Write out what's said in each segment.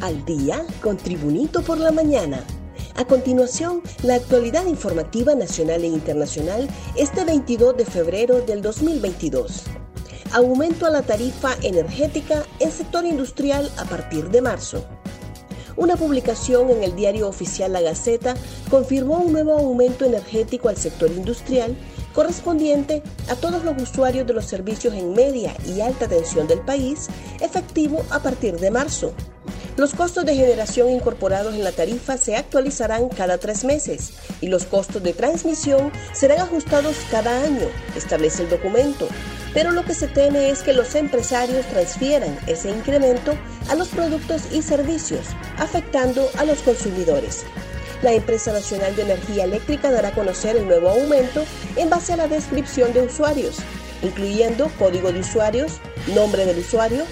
al día con Tribunito por la mañana. A continuación, la actualidad informativa nacional e internacional este 22 de febrero del 2022. Aumento a la tarifa energética en sector industrial a partir de marzo. Una publicación en el diario oficial La Gaceta confirmó un nuevo aumento energético al sector industrial correspondiente a todos los usuarios de los servicios en media y alta tensión del país, efectivo a partir de marzo. Los costos de generación incorporados en la tarifa se actualizarán cada tres meses y los costos de transmisión serán ajustados cada año, establece el documento. Pero lo que se teme es que los empresarios transfieran ese incremento a los productos y servicios, afectando a los consumidores. La empresa nacional de energía eléctrica dará a conocer el nuevo aumento en base a la descripción de usuarios, incluyendo código de usuarios, nombre del usuario,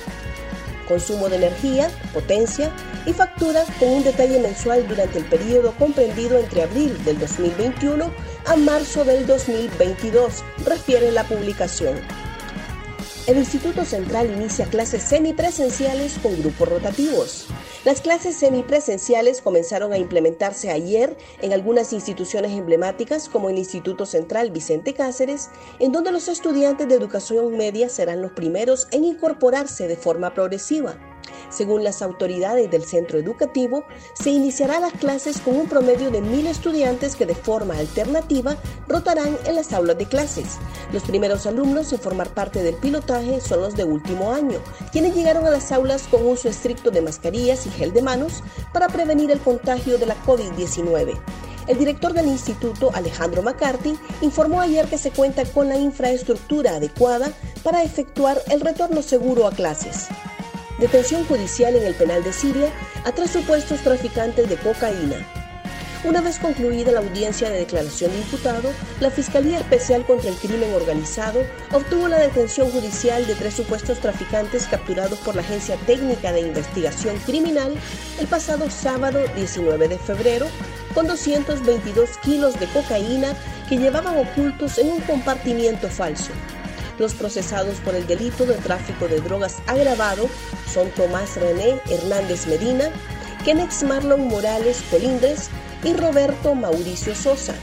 consumo de energía, potencia y factura con un detalle mensual durante el periodo comprendido entre abril del 2021 a marzo del 2022, refiere la publicación. El Instituto Central inicia clases semipresenciales con grupos rotativos. Las clases semipresenciales comenzaron a implementarse ayer en algunas instituciones emblemáticas como el Instituto Central Vicente Cáceres, en donde los estudiantes de educación media serán los primeros en incorporarse de forma progresiva. Según las autoridades del centro educativo, se iniciará las clases con un promedio de mil estudiantes que de forma alternativa rotarán en las aulas de clases. Los primeros alumnos en formar parte del pilotaje son los de último año, quienes llegaron a las aulas con uso estricto de mascarillas y gel de manos para prevenir el contagio de la COVID-19. El director del instituto, Alejandro McCarthy, informó ayer que se cuenta con la infraestructura adecuada para efectuar el retorno seguro a clases detención judicial en el penal de Siria a tres supuestos traficantes de cocaína. Una vez concluida la audiencia de declaración de imputado, la Fiscalía Especial contra el Crimen Organizado obtuvo la detención judicial de tres supuestos traficantes capturados por la Agencia Técnica de Investigación Criminal el pasado sábado 19 de febrero, con 222 kilos de cocaína que llevaban ocultos en un compartimiento falso. Los procesados por el delito de tráfico de drogas agravado son Tomás René Hernández Medina, Kenex Marlon Morales Colindres y Roberto Mauricio Sosa,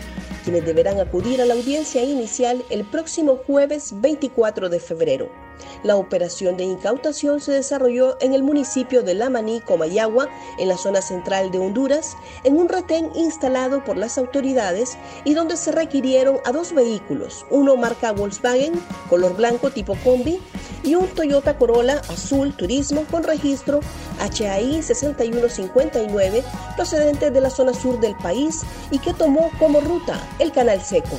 quienes deberán acudir a la audiencia inicial el próximo jueves 24 de febrero. La operación de incautación se desarrolló en el municipio de Lamaní, Comayagua, en la zona central de Honduras, en un retén instalado por las autoridades y donde se requirieron a dos vehículos, uno marca Volkswagen, color blanco tipo combi, y un Toyota Corolla azul turismo con registro HAI 6159 procedente de la zona sur del país y que tomó como ruta el Canal Seco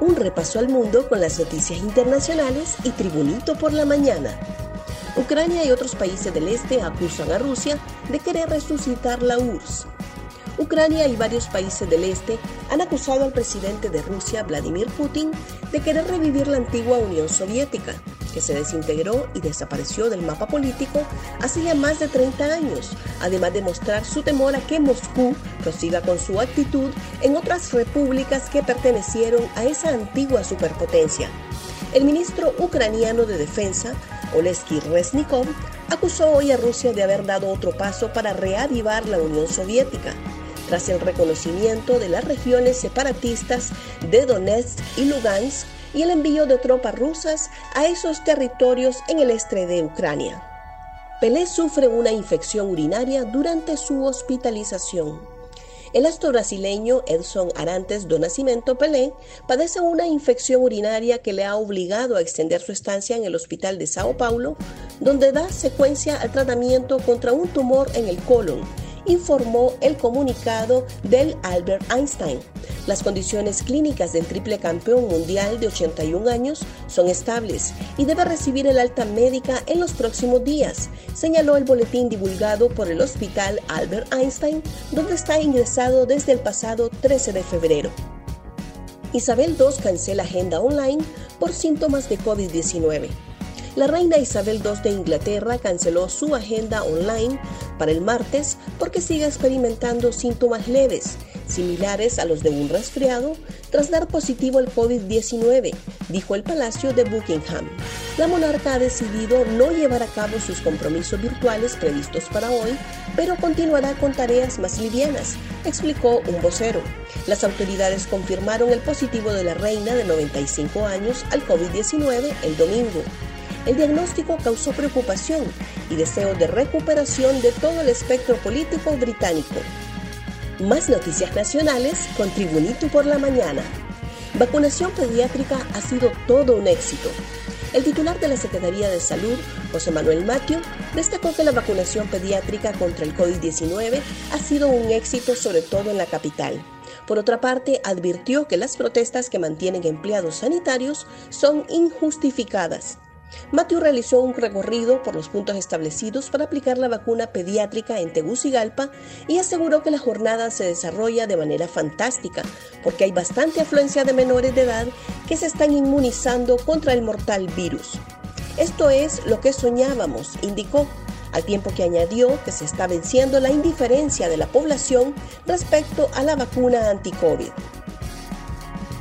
un repaso al mundo con las noticias internacionales y Tribunito por la mañana. Ucrania y otros países del este acusan a Rusia de querer resucitar la URSS. Ucrania y varios países del este han acusado al presidente de Rusia, Vladimir Putin, de querer revivir la antigua Unión Soviética que se desintegró y desapareció del mapa político hace ya más de 30 años, además de mostrar su temor a que Moscú prosiga con su actitud en otras repúblicas que pertenecieron a esa antigua superpotencia. El ministro ucraniano de Defensa, Oleski Resnikov, acusó hoy a Rusia de haber dado otro paso para reavivar la Unión Soviética, tras el reconocimiento de las regiones separatistas de Donetsk y Lugansk y el envío de tropas rusas a esos territorios en el este de Ucrania. Pelé sufre una infección urinaria durante su hospitalización. El astro brasileño Edson Arantes do Nascimento Pelé padece una infección urinaria que le ha obligado a extender su estancia en el hospital de Sao Paulo, donde da secuencia al tratamiento contra un tumor en el colon informó el comunicado del Albert Einstein. Las condiciones clínicas del triple campeón mundial de 81 años son estables y debe recibir el alta médica en los próximos días, señaló el boletín divulgado por el Hospital Albert Einstein, donde está ingresado desde el pasado 13 de febrero. Isabel II cancela agenda online por síntomas de COVID-19 la reina Isabel II de Inglaterra canceló su agenda online para el martes porque sigue experimentando síntomas leves, similares a los de un resfriado, tras dar positivo al COVID-19, dijo el Palacio de Buckingham. La monarca ha decidido no llevar a cabo sus compromisos virtuales previstos para hoy, pero continuará con tareas más livianas, explicó un vocero. Las autoridades confirmaron el positivo de la reina de 95 años al COVID-19 el domingo. El diagnóstico causó preocupación y deseo de recuperación de todo el espectro político británico. Más noticias nacionales con Tribunito por la Mañana. Vacunación pediátrica ha sido todo un éxito. El titular de la Secretaría de Salud, José Manuel Matio, destacó que la vacunación pediátrica contra el COVID-19 ha sido un éxito sobre todo en la capital. Por otra parte, advirtió que las protestas que mantienen empleados sanitarios son injustificadas Matthew realizó un recorrido por los puntos establecidos para aplicar la vacuna pediátrica en Tegucigalpa y aseguró que la jornada se desarrolla de manera fantástica porque hay bastante afluencia de menores de edad que se están inmunizando contra el mortal virus. Esto es lo que soñábamos, indicó, al tiempo que añadió que se está venciendo la indiferencia de la población respecto a la vacuna anti-COVID.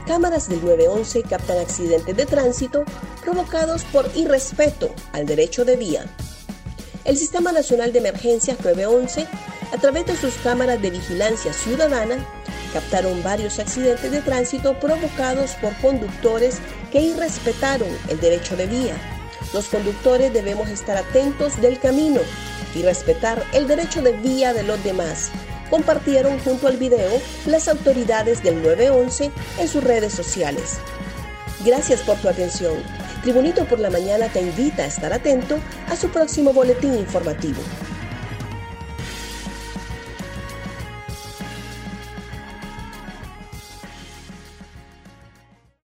Cámaras del 911 captan accidentes de tránsito provocados por irrespeto al derecho de vía. El Sistema Nacional de Emergencias 911, a través de sus cámaras de vigilancia ciudadana, captaron varios accidentes de tránsito provocados por conductores que irrespetaron el derecho de vía. Los conductores debemos estar atentos del camino y respetar el derecho de vía de los demás, compartieron junto al video las autoridades del 911 en sus redes sociales. Gracias por tu atención. Tribunito por la Mañana te invita a estar atento a su próximo boletín informativo.